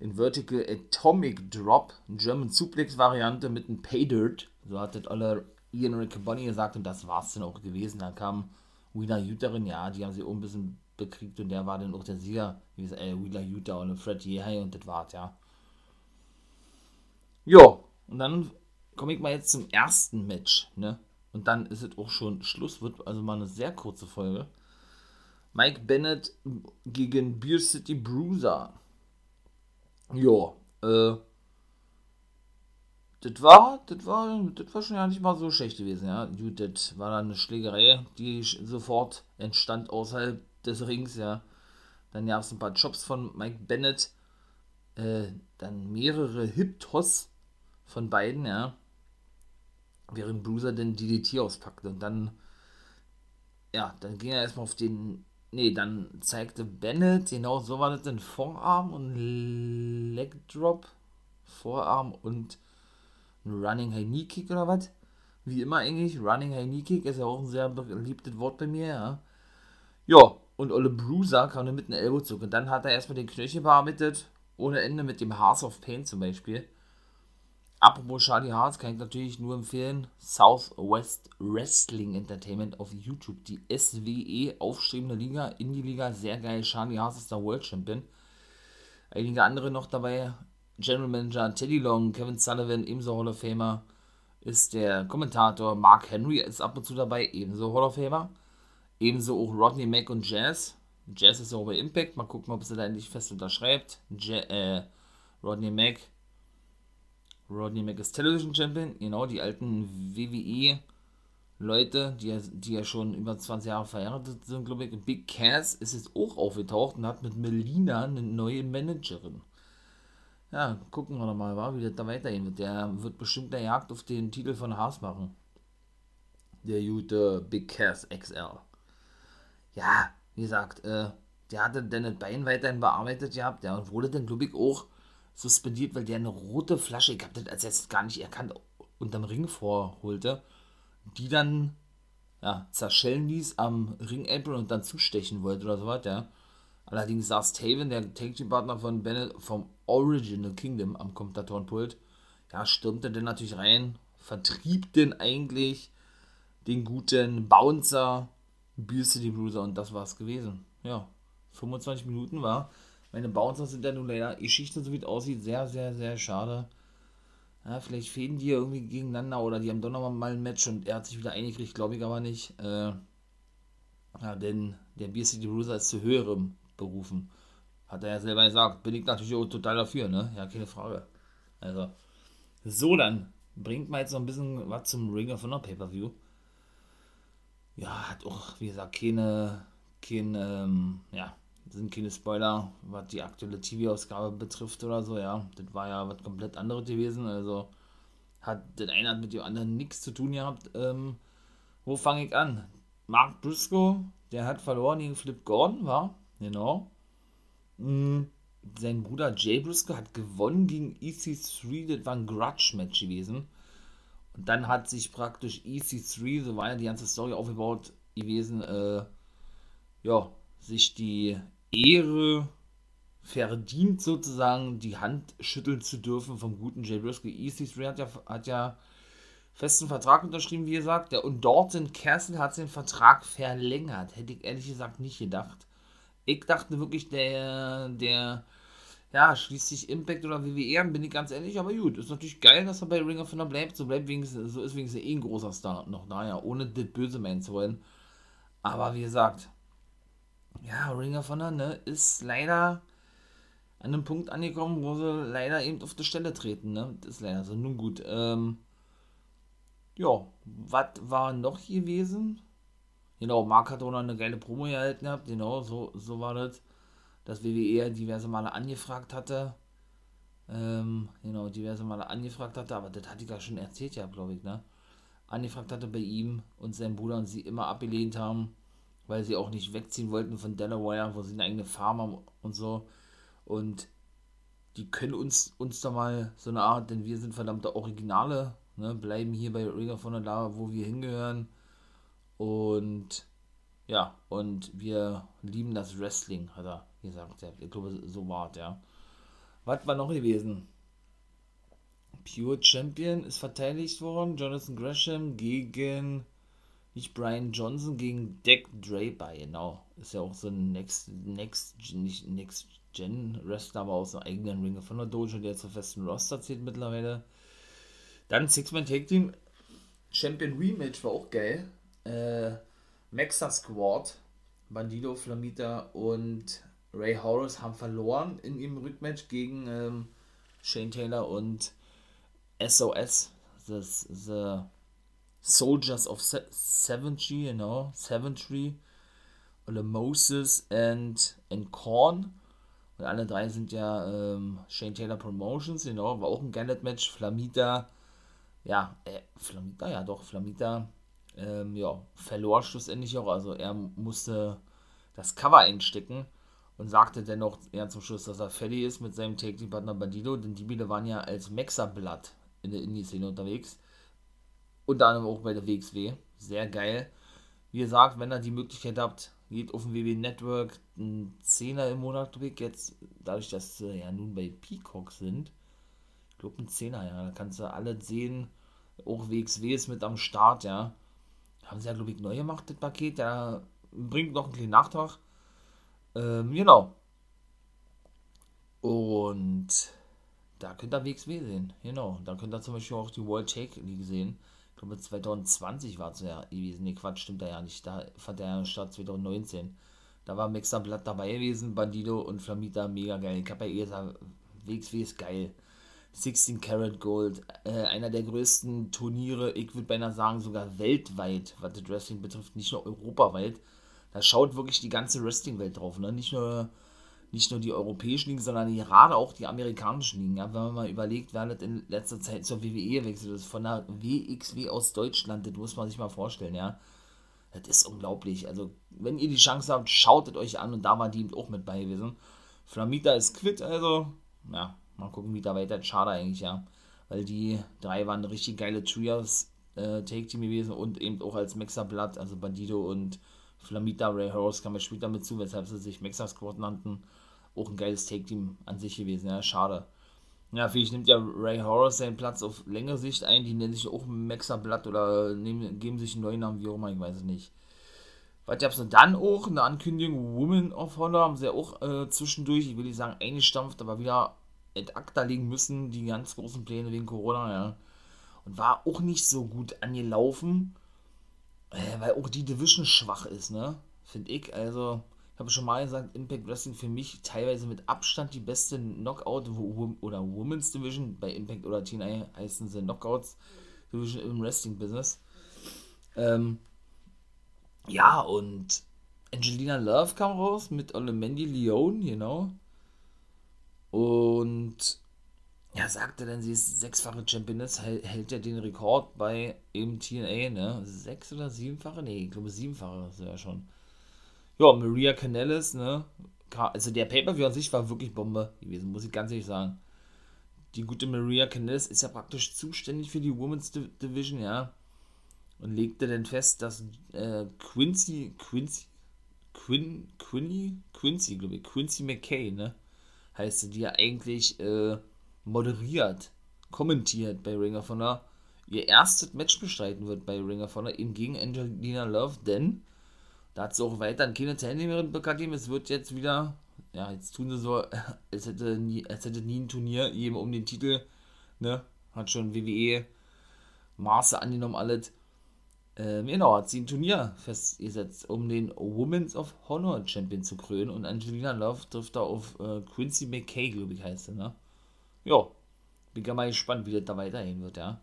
in Vertical Atomic Drop, German Suplex-Variante mit einem Paydirt. So hat das alle Ian Riccaboni gesagt und das war's dann auch gewesen. Dann kam Wheeler Utah ja, die haben sie auch ein bisschen bekriegt und der war dann auch der Sieger. Wie gesagt, äh, Wheeler Utah und Fred Yehai und das war's, ja. Jo, und dann komme ich mal jetzt zum ersten Match, ne? Und dann ist es auch schon Schluss, wird also mal eine sehr kurze Folge. Mike Bennett gegen Beer City Bruiser. Jo, äh, das war, das war, das war schon ja nicht mal so schlecht gewesen, ja. Gut, das war dann eine Schlägerei, die sofort entstand außerhalb des Rings, ja. Dann gab es ein paar Jobs von Mike Bennett, äh, dann mehrere Hip-Toss von beiden, ja. Während Bruiser den DDT auspackte und dann, ja, dann ging er erstmal auf den, nee, dann zeigte Bennett, genau so war das, den Vorarm und Leg Drop, Vorarm und ein Running High Knee Kick oder was? Wie immer eigentlich, Running High Knee Kick ist ja auch ein sehr beliebtes Wort bei mir, ja. Ja, und Olle Bruiser kam dann mit einem Ellbozug und dann hat er erstmal den Knöchel bearbeitet, ohne Ende mit dem Hearts of Pain zum Beispiel. Apropos Charlie Hearts kann ich natürlich nur empfehlen, Southwest Wrestling Entertainment auf YouTube, die SWE aufstrebende Liga, Indie-Liga, sehr geil, Charlie Hearts ist der World Champion. Einige andere noch dabei, General Manager Teddy Long, Kevin Sullivan, ebenso Hall of Famer, ist der Kommentator Mark Henry, ist ab und zu dabei, ebenso Hall of Famer. Ebenso auch Rodney Mack und Jazz. Jazz ist ja auch bei Impact, mal gucken, ob sie da endlich fest unterschreibt. Ja, äh, Rodney Mack. Rodney Mack ist Television Champion, genau, die alten WWE Leute, die ja, die ja schon über 20 Jahre verheiratet sind, glaube ich. Big Cass ist jetzt auch aufgetaucht und hat mit Melina eine neue Managerin. Ja, gucken wir nochmal, mal, wie das da weitergehen wird. Der wird bestimmt der Jagd auf den Titel von Haas machen. Der gute Big Cass XL. Ja, wie gesagt, äh, der hatte dann das Bein weiterhin bearbeitet gehabt, ja, und wurde dann, glaube ich, auch suspendiert, weil der eine rote Flasche, ich habe das als jetzt gar nicht erkannt, unterm Ring vorholte, die dann, ja, zerschellen ließ am Ring-Apron und dann zustechen wollte oder so was, ja. Allerdings saß Taven, der Tag-Team-Partner von Bennett, vom Original Kingdom am Kommentatorenpult. Ja, stürmte dann natürlich rein, vertrieb denn eigentlich den guten Bouncer Beer City Bruiser und das war's gewesen. Ja, 25 Minuten war. Meine Bouncer sind ja nun leider Geschichte, so wie es aussieht, sehr, sehr, sehr schade. Ja, vielleicht fehlen die ja irgendwie gegeneinander oder die haben doch nochmal mal ein Match und er hat sich wieder eingekriegt, glaube ich aber nicht. Äh, ja, denn der Beer City Bruiser ist zu höherem berufen. Hat er ja selber gesagt. Bin ich natürlich auch total dafür, ne? Ja, keine Frage. Also, so dann. Bringt mal jetzt noch ein bisschen was zum Ring of Honor Pay-Per-View. Ja, hat auch, wie gesagt, keine, keine, ähm, ja, sind keine Spoiler, was die aktuelle TV-Ausgabe betrifft oder so, ja. Das war ja was komplett anderes gewesen. Also hat das eine hat mit dem anderen nichts zu tun gehabt. Ähm, wo fange ich an? Mark Briscoe, der hat verloren gegen Flip Gordon, war? Genau. Mhm. Sein Bruder Jay Briscoe hat gewonnen gegen EC3, das war ein Grudge-Match gewesen. Und dann hat sich praktisch EC3, so war ja die ganze Story aufgebaut gewesen, äh, ja, sich die Ehre verdient, sozusagen die Hand schütteln zu dürfen vom guten Jay Briscoe. EC3 hat ja, hat ja festen Vertrag unterschrieben, wie gesagt. Und Dalton Castle hat den Vertrag verlängert. Hätte ich ehrlich gesagt nicht gedacht. Ich dachte wirklich, der, der, ja, schließt sich Impact oder WWE an, bin ich ganz ehrlich, aber gut, ist natürlich geil, dass er bei Ring of Honor bleibt, so bleibt wenigstens, so ist wenigstens eh ein großer Star noch da, ja, ohne das böse Man zu wollen. Aber wie gesagt, ja, Ring of Honor, ne, ist leider an einem Punkt angekommen, wo sie leider eben auf die Stelle treten, ne, das ist leider so, nun gut, ähm, ja, was war noch gewesen? Genau, Mark hat auch noch eine geile Promo gehalten gehabt, genau, so, so war das dass WWE diverse Male angefragt hatte. Ähm, genau, diverse Male angefragt hatte, aber das hatte ich ja schon erzählt, ja, glaube ich, ne? Angefragt hatte bei ihm und seinem Bruder und sie immer abgelehnt haben, weil sie auch nicht wegziehen wollten von Delaware, wo sie eine eigene Farm haben und so. Und die können uns, uns da mal so eine Art, denn wir sind verdammte Originale, ne? Bleiben hier bei Ring of Honor da, wo wir hingehören. Und ja, und wir lieben das Wrestling, hat er gesagt. Ich glaube, so war es, ja. Was war noch gewesen? Pure Champion ist verteidigt worden. Jonathan Gresham gegen, nicht Brian Johnson, gegen Deck Draper, genau. Ist ja auch so ein Next, Next, nicht Next Gen Wrestler, aber aus einem eigenen Ring von der Dojo, der zur festen Roster zählt mittlerweile. Dann Six-Man Tag Team Champion Rematch war auch geil. Äh, Maxa Squad, Bandido, Flamita und Ray Horus haben verloren in ihrem Rückmatch gegen ähm, Shane Taylor und SOS, das the Soldiers of Se Seventy, you know, Seventy, oder Moses and, and Korn. Und alle drei sind ja ähm, Shane Taylor Promotions, you know, war auch ein geiles Match. Flamita, ja, äh, Flamita, ja doch, Flamita, ähm, ja, verlor schlussendlich auch. Also er musste das Cover einstecken und sagte dennoch eher zum Schluss, dass er fertig ist mit seinem Take Team Partner Bandido, denn die Biele waren ja als Mexerblatt in der Indie-Szene unterwegs. Unter anderem auch bei der WXW. Sehr geil. Wie gesagt, wenn ihr die Möglichkeit habt, geht auf dem WW Network ein Zehner im Monat weg. Jetzt, dadurch, dass sie ja nun bei Peacock sind, ich glaube ein Zehner, ja. Da kannst du alles sehen. Auch WXW ist mit am Start, ja. Haben sie ja, glaube ich, neu gemacht, das Paket. Da bringt noch einen kleinen Nachtrag. Ähm, genau. Und da könnt ihr WXW sehen. Genau. Da könnt ihr zum Beispiel auch die World Take League sehen. Ich glaube 2020 war es ja gewesen. Ne, Quatsch, stimmt da ja nicht. Da fand der ja statt 2019. Da war Mixer Blatt dabei gewesen, Bandido und Flamita mega geil. Ich habe ja eh gesagt, WXW ist geil. 16 Karat Gold, äh, einer der größten Turniere, ich würde beinahe sagen, sogar weltweit, was das Wrestling betrifft, nicht nur europaweit da schaut wirklich die ganze Wrestling-Welt drauf. Ne? Nicht, nur, nicht nur die europäischen Ligen, sondern gerade auch die amerikanischen Ligen. Ja? Wenn man mal überlegt, wer das in letzter Zeit zur WWE wechselt ist, von der WXW aus Deutschland, das muss man sich mal vorstellen, ja. Das ist unglaublich. Also, wenn ihr die Chance habt, schaut es euch an und da war die auch mit bei gewesen. Flamita ist quitt, also, ja, mal gucken, wie da weiter. Schade eigentlich, ja. Weil die drei waren richtig geile Trios, äh, Take-Team gewesen und eben auch als Mixerblatt, also Bandido und Flamita Ray Horus kam ja später mit zu, weshalb sie sich Mexa Squad nannten. Auch ein geiles Take-Team an sich gewesen, ja, schade. Ja, vielleicht nimmt ja Ray Horus seinen Platz auf längere Sicht ein, die nennen sich auch Mexa Blatt oder nehmen, geben sich einen neuen Namen, wie auch immer, ich weiß es nicht. Was gab es dann auch? Eine Ankündigung, Women of Honor haben sie ja auch äh, zwischendurch, ich will nicht sagen eingestampft, aber wieder ad acta legen müssen, die ganz großen Pläne wegen Corona, ja. Und war auch nicht so gut angelaufen. Äh, weil auch die Division schwach ist, ne? Finde ich. Also, ich habe schon mal gesagt, Impact Wrestling für mich teilweise mit Abstand die beste Knockout- oder Women's Division. Bei Impact oder TNA heißen sie Knockouts Division im Wrestling-Business. Ähm, ja, und Angelina Love kam raus mit Mandy Leone, genau. Und ja, sagte dann, sie ist sechsfache Championess, hält ja den Rekord bei im TNA, ne? Sechs oder siebenfache? Ne, ich glaube siebenfache ist ja schon. Ja, Maria Canellis, ne? Also der Pay-Per-View an sich war wirklich Bombe gewesen, muss ich ganz ehrlich sagen. Die gute Maria Canellis ist ja praktisch zuständig für die Women's Division, ja. Und legte dann fest, dass äh, Quincy, Quincy, Quin, Quinny, Quincy, glaube ich, Quincy McKay, ne? Heißt sie, die ja eigentlich, äh, moderiert, kommentiert bei Ring of Honor, ihr erstes Match bestreiten wird bei Ring of Honor, eben gegen Angelina Love, denn da hat sie auch weiter an keine Teilnehmerin bekannt gegeben. Es wird jetzt wieder, ja, jetzt tun sie so, als hätte nie, als hätte nie ein Turnier eben um den Titel, ne, hat schon WWE Maße angenommen, alles. Ähm, genau, hat sie ein Turnier festgesetzt, um den Women's of Honor Champion zu krönen und Angelina Love trifft da auf äh, Quincy McKay, glaube ich, heißt er, ne? ja, bin gar mal gespannt, wie das da weitergehen wird, ja.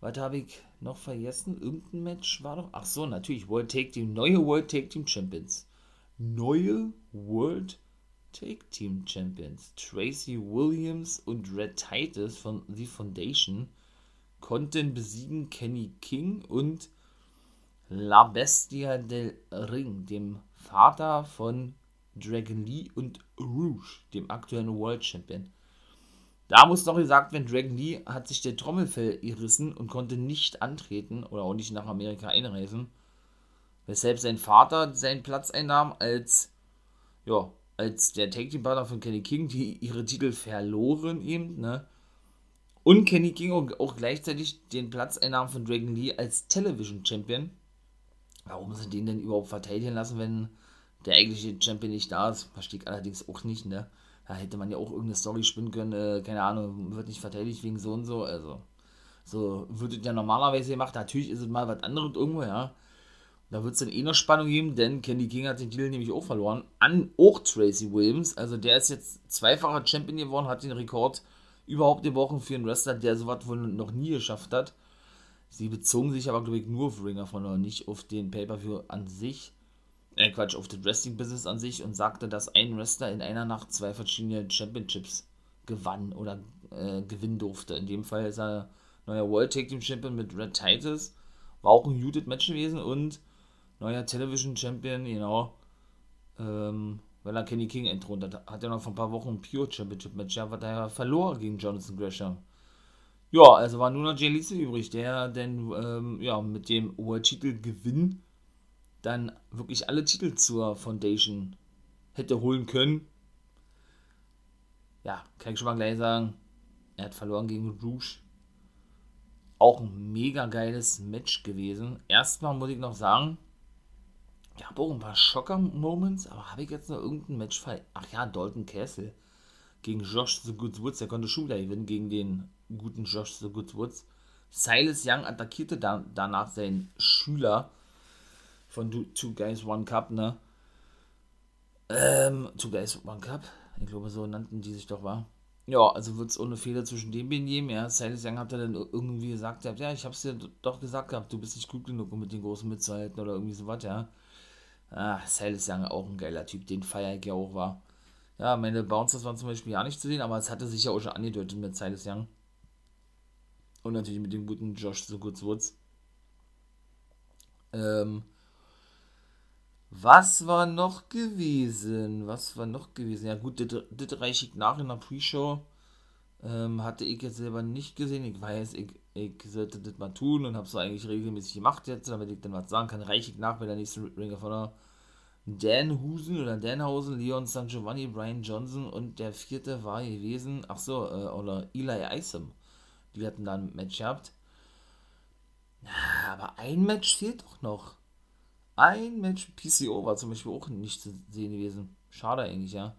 Was habe ich noch vergessen? Irgendein Match war doch. Ach so, natürlich. World Take Team. Neue World Take Team Champions. Neue World Take Team Champions. Tracy Williams und Red Titus von The Foundation konnten besiegen Kenny King und La Bestia del Ring, dem Vater von Dragon Lee und Rouge, dem aktuellen World Champion. Da muss noch gesagt werden, Dragon Lee hat sich der Trommelfell gerissen und konnte nicht antreten oder auch nicht nach Amerika einreisen. Weshalb sein Vater seinen Platz einnahm als, ja, als der Tag Team Partner von Kenny King, die ihre Titel verloren eben, ne? Und Kenny King auch, auch gleichzeitig den Platz einnahm von Dragon Lee als Television Champion. Warum sie den denn überhaupt verteidigen lassen, wenn der eigentliche Champion nicht da ist? Verstehe ich allerdings auch nicht, ne? da hätte man ja auch irgendeine Story spinnen können, äh, keine Ahnung, wird nicht verteidigt wegen so und so, also so wird es ja normalerweise gemacht, natürlich ist es mal was anderes irgendwo, ja. Da wird es dann eh noch Spannung geben, denn Candy King hat den Deal nämlich auch verloren. An auch Tracy Williams, also der ist jetzt zweifacher Champion geworden, hat den Rekord überhaupt gebrochen für einen Wrestler, der sowas wohl noch nie geschafft hat. Sie bezogen sich aber, glaube ich, nur auf Ringer von und nicht auf den Pay-Per-View an sich äh Quatsch, auf das Wrestling-Business an sich und sagte, dass ein Wrestler in einer Nacht zwei verschiedene Championships gewann oder äh, gewinnen durfte. In dem Fall ist er neuer World Tag Team Champion mit Red Titus. War auch ein Muted Match gewesen und neuer Television Champion, genau. Ähm, weil er Kenny King entthront hat. Hat er noch vor ein paar Wochen ein Pure Championship Match, ja, was er verlor gegen Jonathan Gresham. Ja, also war nur noch Lethal übrig, der denn ähm, ja, mit dem World-Titel Gewinn dann wirklich alle Titel zur Foundation hätte holen können. Ja, kann ich schon mal gleich sagen, er hat verloren gegen Rouge. Auch ein mega geiles Match gewesen. Erstmal muss ich noch sagen, ich habe auch ein paar Schocker-Moments, aber habe ich jetzt noch irgendein Match fall? Ach ja, Dalton Castle gegen Josh The Good Woods. Der konnte schon wieder gewinnen gegen den guten Josh The Good Woods. Silas Young attackierte da, danach seinen Schüler von Two Guys One Cup, ne? Ähm, Two Guys One Cup, ich glaube, so nannten die sich doch, war. Ja, also wird es ohne Fehler zwischen dem beiden geben. Ja, Silas Young hat dann irgendwie gesagt, ja, ich hab's dir doch gesagt gehabt, du bist nicht gut genug, um mit den Großen mitzuhalten oder irgendwie sowas, ja. Ah, Silas Young auch ein geiler Typ, den feier ich ja auch war. Ja, meine Bouncers waren zum Beispiel ja nicht zu sehen, aber es hatte sich ja auch schon angedeutet mit Silas Young. Und natürlich mit dem guten Josh so gut Woods. Ähm, was war noch gewesen? Was war noch gewesen? Ja gut, das reiche ich nach in der Pre-Show. Ähm, hatte ich jetzt selber nicht gesehen. Ich weiß, ich, ich sollte das mal tun und habe es eigentlich regelmäßig gemacht jetzt, damit ich dann was sagen kann. Reiche ich nach bei der nächsten Ringer von der Dan Husen oder Danhausen, Leon San Giovanni, Brian Johnson und der vierte war gewesen, ach so, äh, oder Eli Isom. Die hatten da ein Match gehabt. Aber ein Match fehlt doch noch. Ein Match PCO war zum Beispiel auch nicht zu sehen gewesen. Schade eigentlich, ja.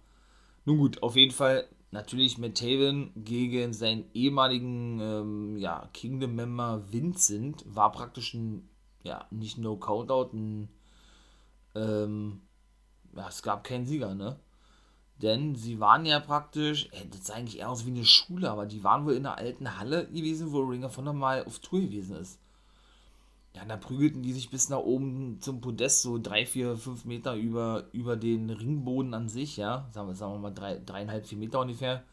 Nun gut, auf jeden Fall natürlich mit Taven gegen seinen ehemaligen ähm, ja, Kingdom-Member Vincent war praktisch ein, ja, nicht No Countout, ein, ähm, ja, es gab keinen Sieger, ne? Denn sie waren ja praktisch, ey, das sah eigentlich eher aus wie eine Schule, aber die waren wohl in einer alten Halle gewesen, wo Ringer von der mal auf Tour gewesen ist. ja, da prügelten die sich bis nach oben zum Podest, so drei, vier, fünf Meter über, über den Ringboden an sich, ja, sagen wir, sagen wir mal drei, dreieinhalb, vier Meter ungefähr,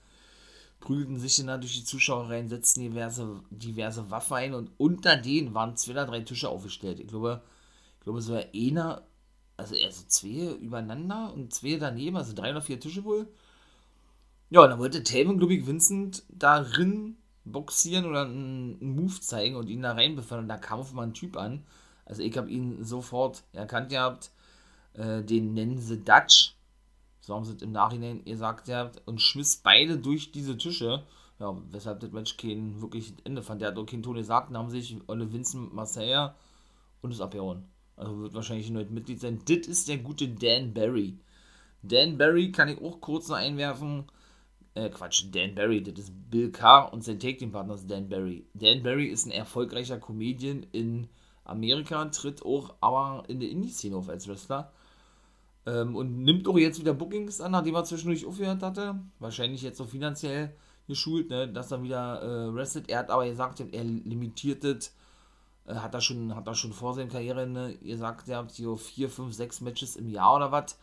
prügelten sich dann da durch die Zuschauer rein, setzten diverse, diverse Waffen ein und unter denen waren zwei oder drei Tische aufgestellt. Ich glaube, ich glaube, so einer, also eher so zwei übereinander und zwei daneben, also drei oder vier Tische wohl. Ja, und dann wollte Taven, glaube ich, Vincent darin boxieren oder einen, Move zeigen und ihn da reinbefördern. Und da kam auf mal ein Typ an. Also ich habe ihn sofort erkannt gehabt. Äh, den nennen sie Dutch. So haben sie es im Nachhinein gesagt gehabt. Und schmiss beide durch diese Tische. Ja, weshalb das Match kein wirklich Ende fand. Der hat auch kein Ton gesagt. Dann haben sich Olle Vincent Marseille und es abgehauen. Also wird wahrscheinlich ein neues Mitglied sein. Das ist der gute Dan Barry. Dan Barry kann ich auch kurz noch einwerfen äh, Quatsch, Dan Barry, das ist Bill Carr und sein Take-Team-Partner ist Dan Barry. Dan Barry ist ein erfolgreicher Comedian in Amerika, tritt auch aber in der Indie-Szene auf als Wrestler. Ähm, und nimmt auch jetzt wieder Bookings an, nachdem er zwischendurch aufgehört hatte. Wahrscheinlich jetzt so finanziell geschult, ne, dass er wieder äh, wrestelt. Er hat aber gesagt, er limitiert das. Äh, hat er schon, hat er schon vor seiner Karriere, ne, ihr er hat so 4, 5, 6 Matches im Jahr oder was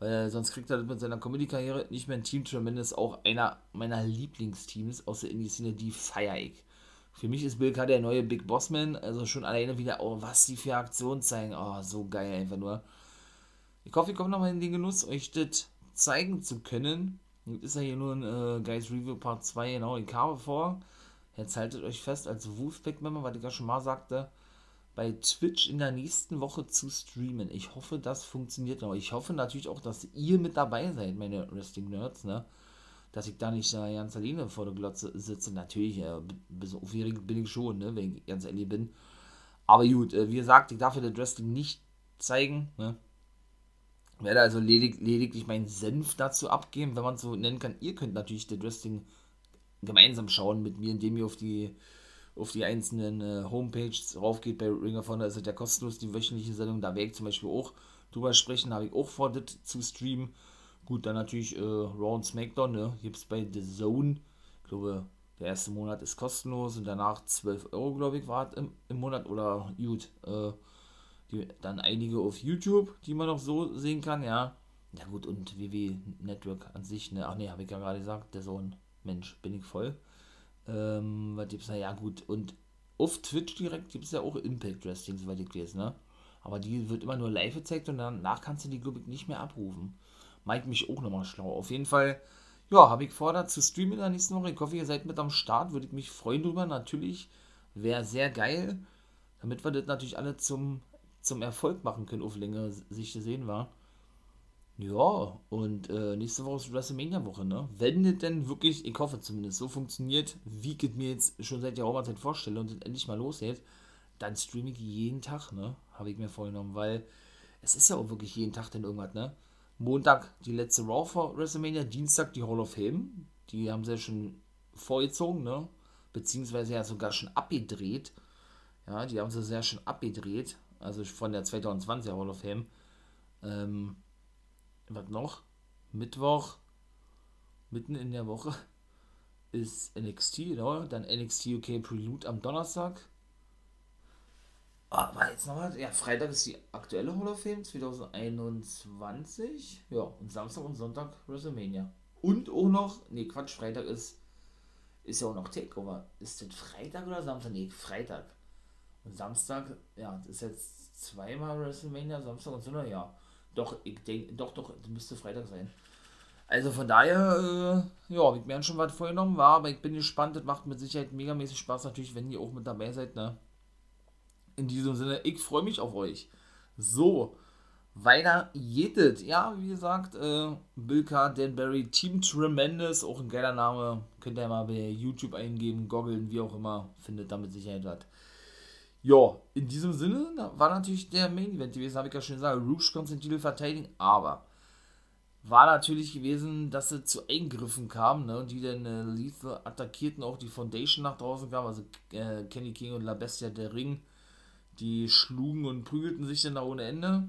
weil sonst kriegt er mit seiner Comedy-Karriere nicht mehr ein Team Tremendous, auch einer meiner Lieblingsteams aus der Indie-Szene, die feier ich. Für mich ist Bill K. der neue Big Bossman, also schon alleine wieder, oh, was die für Aktionen zeigen, oh, so geil einfach nur. Ich hoffe, ich komme nochmal in den Genuss, euch das zeigen zu können. Jetzt ist ja hier nur ein äh, Guys Review Part 2, genau, ich habe vor. Jetzt haltet euch fest, als Wolfpack-Member, was ich ja schon mal sagte, bei Twitch in der nächsten Woche zu streamen. Ich hoffe, das funktioniert noch. Ich hoffe natürlich auch, dass ihr mit dabei seid, meine Wrestling-Nerds, ne? Dass ich da nicht äh, ganz alleine vor der Glotze sitze. Natürlich, äh, bisschen aufgeregt bin ich schon, ne? Wenn ich ganz ehrlich bin. Aber gut, äh, wie gesagt, ich darf das Wrestling nicht zeigen, ne? Werde also ledig lediglich meinen Senf dazu abgeben, wenn man es so nennen kann. Ihr könnt natürlich das Wrestling gemeinsam schauen mit mir, indem ihr auf die auf die einzelnen äh, Homepages raufgeht bei Ring of Honor, ist es ja kostenlos, die wöchentliche Sendung. Da werde ich zum Beispiel auch drüber sprechen, habe ich auch vor, das zu streamen. Gut, dann natürlich äh, Raw und SmackDown, ne? Gibt es bei The Zone. Ich glaube, der erste Monat ist kostenlos und danach 12 Euro, glaube ich, war im, im Monat. Oder gut, äh, die, dann einige auf YouTube, die man noch so sehen kann, ja. Ja gut, und WW Network an sich, ne? Ach ne, habe ich ja gerade gesagt, der Sohn. Mensch, bin ich voll. Ähm, was gibt's da? Ja, gut. Und auf Twitch direkt gibt es ja auch Impact Wrestling, soweit ich weiß, ne? Aber die wird immer nur live gezeigt und danach kannst du die, glaube ich, nicht mehr abrufen. Meint mich auch nochmal schlau. Auf jeden Fall, ja, habe ich vor, da zu streamen in der nächsten Woche. Ich hoffe, ihr seid mit am Start. Würde ich mich freuen drüber. Natürlich wäre sehr geil, damit wir das natürlich alle zum, zum Erfolg machen können, auf längere Sicht gesehen war. Ja, und äh, nächste Woche ist WrestleMania-Woche, ne? Wenn das denn wirklich, ich hoffe zumindest, so funktioniert, wie ich es mir jetzt schon seit Jahren Zeit vorstelle und es endlich mal losgeht, dann streame ich jeden Tag, ne? Habe ich mir vorgenommen, weil es ist ja auch wirklich jeden Tag denn irgendwas, ne? Montag die letzte Raw vor WrestleMania, Dienstag die Hall of Fame, die haben sie ja schon vorgezogen, ne? Beziehungsweise ja sogar schon abgedreht. Ja, die haben sie sehr schon abgedreht, also von der 2020er Hall of Fame. Ähm, was noch? Mittwoch, mitten in der Woche, ist NXT, genau. Dann NXT UK Prelude am Donnerstag. Ah, war jetzt noch was? Ja, Freitag ist die aktuelle Hall of Fame 2021. Ja, und Samstag und Sonntag WrestleMania. Und auch noch, nee, Quatsch, Freitag ist, ist ja auch noch Takeover. Ist das Freitag oder Samstag? Nee, Freitag. Und Samstag, ja, das ist jetzt zweimal WrestleMania, Samstag und Sonntag, ja. Doch, ich denke, doch, doch, das müsste Freitag sein. Also von daher, äh, ja, ich mir schon was vorgenommen war, aber ich bin gespannt, das macht mit Sicherheit megamäßig Spaß natürlich, wenn ihr auch mit dabei seid, ne? In diesem Sinne, ich freue mich auf euch. So, weiter jedet. Ja, wie gesagt, äh, Bill Carr, Danbury, Team Tremendous, auch ein geiler Name. Könnt ihr mal bei YouTube eingeben, goggeln, wie auch immer, findet damit Sicherheit was. Ja, in diesem Sinne war natürlich der Main Event gewesen, habe ich ja schon gesagt. Rouge konnte den Titel verteidigen, aber war natürlich gewesen, dass es zu Eingriffen kam, ne, die dann äh, Lethal attackierten, auch die Foundation nach draußen kam, also äh, Kenny King und La Bestia der Ring, die schlugen und prügelten sich dann da ohne Ende.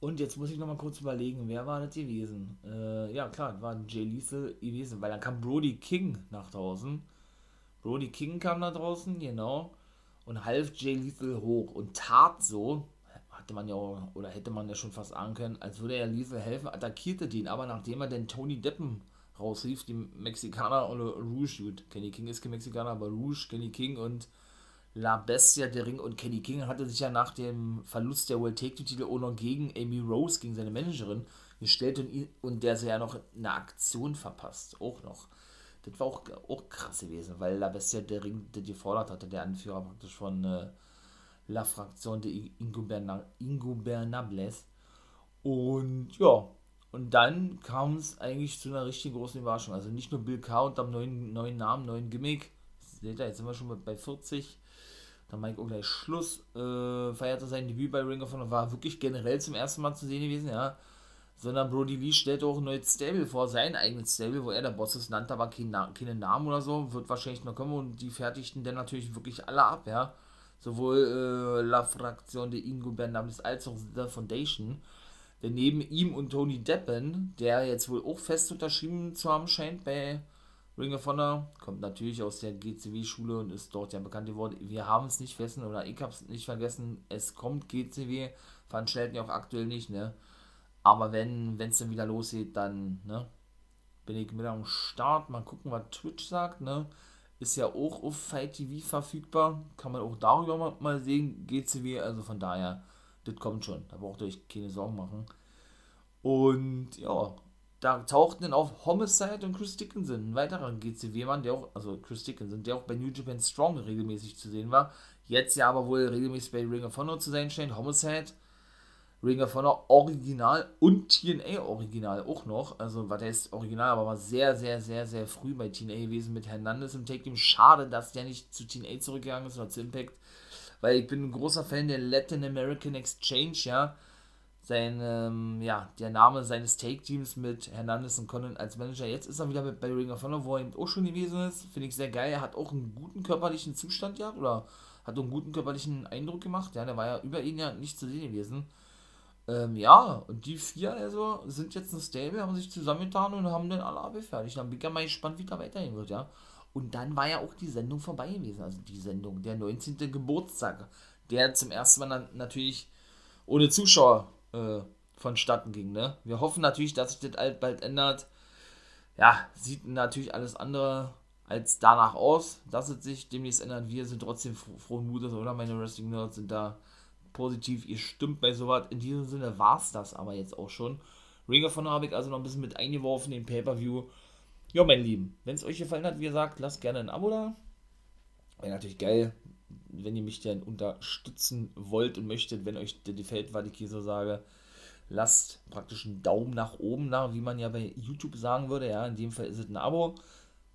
Und jetzt muss ich nochmal kurz überlegen, wer war das gewesen? Äh, ja, klar, das war Jay Lethal gewesen, weil dann kam Brody King nach draußen. Brody King kam da draußen, genau. Und half Jay Lethal hoch und tat so, hatte man ja oder hätte man ja schon fast ahnen können, als würde er Lethal helfen, attackierte den, aber nachdem er den Tony Deppen rausrief, die Mexikaner oder Rouge, gut, Kenny King ist kein Mexikaner, aber Rouge, Kenny King und La Bestia der Ring und Kenny King hatte sich ja nach dem Verlust der World Take Titel auch noch gegen Amy Rose, gegen seine Managerin, gestellt und, und der sie ja noch eine Aktion verpasst, auch noch. Das war auch, auch krass gewesen, weil La Bestia der Ring der gefordert hatte, der Anführer praktisch von äh, La Fraktion de Ingobernables. Und ja, und dann kam es eigentlich zu einer richtig großen Überraschung. Also nicht nur Bill Carr und am neuen, neuen Namen, neuen Gimmick. Seht ihr, jetzt sind wir schon bei 40. Dann auch gleich Schluss. Äh, feierte sein Debüt bei Ring of Honor. War wirklich generell zum ersten Mal zu sehen gewesen, ja. Sondern Brody Lee stellte auch ein neues Stable vor, sein eigenes Stable, wo er der Boss ist, nannte aber keinen, Na Namen oder so. Wird wahrscheinlich noch kommen und die fertigten dann natürlich wirklich alle ab, ja. Sowohl äh, La Fraktion de Ingo Bernabes als auch The Foundation. Denn neben ihm und Tony Deppen, der jetzt wohl auch fest unterschrieben zu haben scheint bei Ring of Honor, kommt natürlich aus der GCW-Schule und ist dort ja bekannt geworden. Wir haben es nicht vergessen, oder ich habe es nicht vergessen, es kommt GCW, veranstalten ja auch aktuell nicht, ne? Aber wenn es dann wieder losgeht, dann, ne? Bin ich mit am Start, mal gucken, was Twitch sagt, ne? Ist ja auch auf Fight TV verfügbar, kann man auch darüber mal, mal sehen, GCW, also von daher das kommt schon. Da braucht ihr euch keine Sorgen machen. Und ja, da tauchten dann auch Homicide und Chris Dickinson, ein weiterer GCW-Mann, der auch, also Chris Dickinson, der auch bei New Japan Strong regelmäßig zu sehen war. Jetzt ja aber wohl regelmäßig bei Ring of Honor zu sein scheint. Homicide, Ring of Honor Original und TNA Original auch noch. Also, was heißt Original, aber war sehr, sehr, sehr, sehr früh bei TNA gewesen mit Hernandez im Take Team. Schade, dass der nicht zu TNA zurückgegangen ist oder zu Impact weil ich bin ein großer Fan der Latin American Exchange, ja. Sein, ähm, ja, der Name seines Take-Teams mit Hernandez und Conan als Manager. Jetzt ist er wieder bei Ring of Honor, wo er eben auch schon gewesen ist. Finde ich sehr geil. Er hat auch einen guten körperlichen Zustand gehabt oder hat einen guten körperlichen Eindruck gemacht. Ja, der war ja über ihn ja nicht zu sehen gewesen. Ähm, ja, und die vier also sind jetzt ein Stable, haben sich zusammengetan und haben den alle abgefertigt. Dann bin ich ja mal gespannt, wie da weitergehen wird, ja. Und dann war ja auch die Sendung vorbei gewesen. Also die Sendung, der 19. Geburtstag, der zum ersten Mal natürlich ohne Zuschauer äh, vonstatten ging. Ne? Wir hoffen natürlich, dass sich das bald ändert. Ja, sieht natürlich alles andere als danach aus, dass es sich demnächst ändert. Wir sind trotzdem frohen Mutes, oder? Meine Wrestling-Nerds sind da positiv Ihr stimmt bei sowas. In diesem Sinne war es das aber jetzt auch schon. Ring of Honor habe ich also noch ein bisschen mit eingeworfen, den Pay-Per-View. Ja, mein Lieben, wenn es euch gefallen hat, wie gesagt, lasst gerne ein Abo da. Wäre natürlich geil, wenn ihr mich dann unterstützen wollt und möchtet, wenn euch der gefällt, was ich hier so sage. Lasst praktisch einen Daumen nach oben da, wie man ja bei YouTube sagen würde. Ja, in dem Fall ist es ein Abo.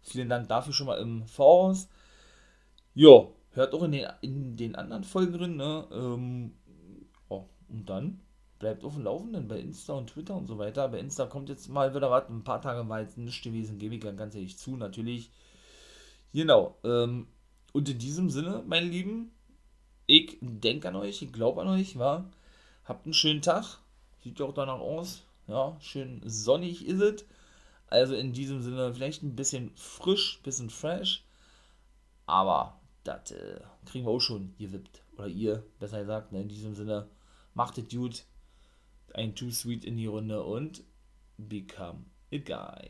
Vielen Dank dafür schon mal im Voraus. Jo, hört auch in den, in den anderen Folgen drin. Ne? Ähm, oh, und dann bleibt auf dem Laufenden bei Insta und Twitter und so weiter. Bei Insta kommt jetzt mal wieder was. Ein paar Tage war jetzt nicht gewesen, gebe ich ganz ehrlich zu, natürlich. Genau. Ähm, und in diesem Sinne, meine Lieben, ich denke an euch, ich glaube an euch, war. Habt einen schönen Tag. Sieht ja auch danach aus. Ja, schön sonnig ist es. Also in diesem Sinne, vielleicht ein bisschen frisch, bisschen fresh. Aber das äh, kriegen wir auch schon gewippt. Oder ihr, besser gesagt. Ne? In diesem Sinne, macht es gut ein Too Sweet in die Runde und Become a Guy.